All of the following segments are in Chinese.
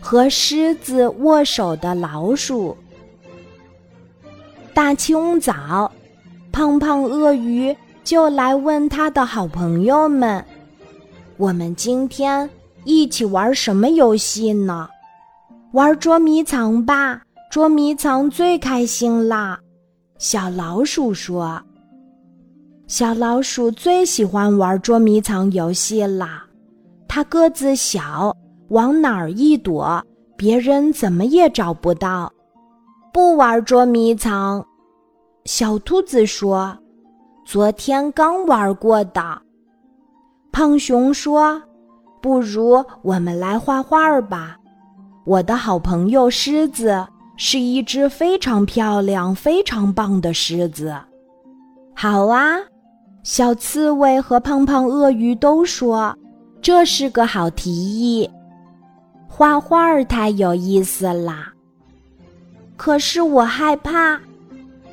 和狮子握手的老鼠。大清早，胖胖鳄鱼就来问他的好朋友们：“我们今天一起玩什么游戏呢？玩捉迷藏吧！捉迷藏最开心啦！”小老鼠说：“小老鼠最喜欢玩捉迷藏游戏啦。它个子小，往哪儿一躲，别人怎么也找不到。”不玩捉迷藏，小兔子说：“昨天刚玩过的。”胖熊说：“不如我们来画画吧。”我的好朋友狮子是一只非常漂亮、非常棒的狮子。好啊，小刺猬和胖胖鳄鱼都说这是个好提议。画画太有意思啦。可是我害怕，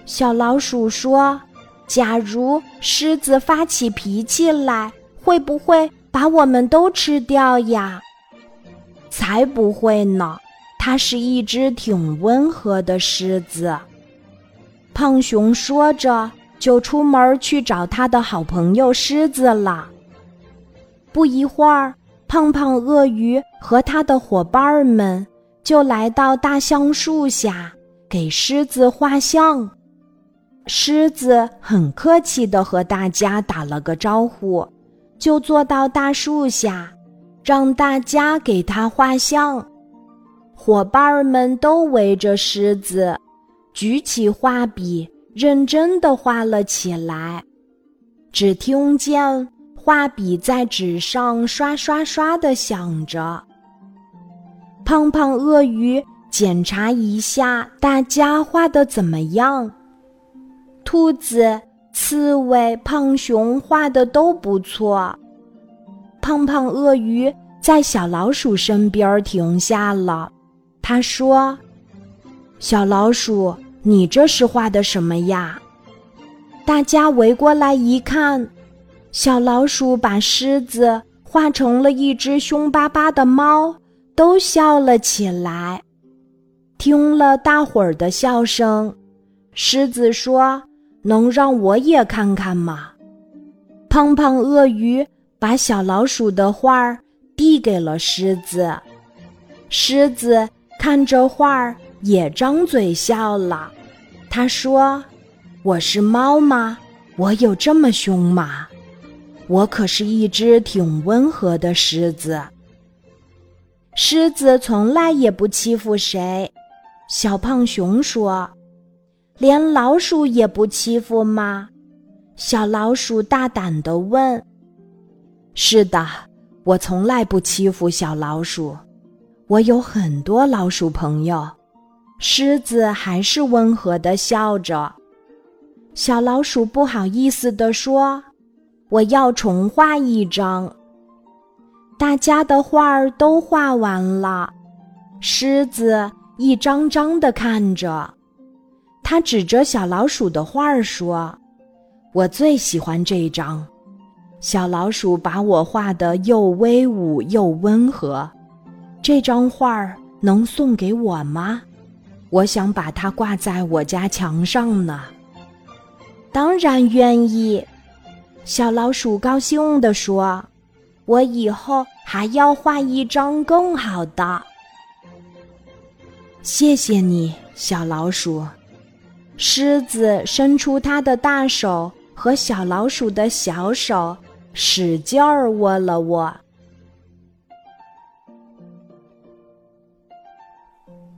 小老鼠说：“假如狮子发起脾气来，会不会把我们都吃掉呀？”才不会呢，它是一只挺温和的狮子。胖熊说着，就出门去找他的好朋友狮子了。不一会儿，胖胖鳄鱼和他的伙伴们。就来到大橡树下，给狮子画像。狮子很客气地和大家打了个招呼，就坐到大树下，让大家给他画像。伙伴们都围着狮子，举起画笔，认真地画了起来。只听见画笔在纸上刷刷刷地响着。胖胖鳄鱼检查一下，大家画的怎么样？兔子、刺猬、胖熊画的都不错。胖胖鳄鱼在小老鼠身边停下了，他说：“小老鼠，你这是画的什么呀？”大家围过来一看，小老鼠把狮子画成了一只凶巴巴的猫。都笑了起来，听了大伙儿的笑声，狮子说：“能让我也看看吗？”胖胖鳄鱼把小老鼠的画儿递给了狮子，狮子看着画儿也张嘴笑了。他说：“我是猫吗？我有这么凶吗？我可是一只挺温和的狮子。”狮子从来也不欺负谁，小胖熊说：“连老鼠也不欺负吗？”小老鼠大胆地问：“是的，我从来不欺负小老鼠，我有很多老鼠朋友。”狮子还是温和地笑着。小老鼠不好意思地说：“我要重画一张。”大家的画儿都画完了，狮子一张张的看着，他指着小老鼠的画儿说：“我最喜欢这张，小老鼠把我画的又威武又温和，这张画儿能送给我吗？我想把它挂在我家墙上呢。”当然愿意，小老鼠高兴地说。我以后还要画一张更好的。谢谢你，小老鼠。狮子伸出它的大手和小老鼠的小手，使劲儿握了握。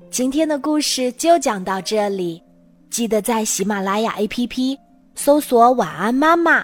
今天的故事就讲到这里，记得在喜马拉雅 APP 搜索“晚安妈妈”，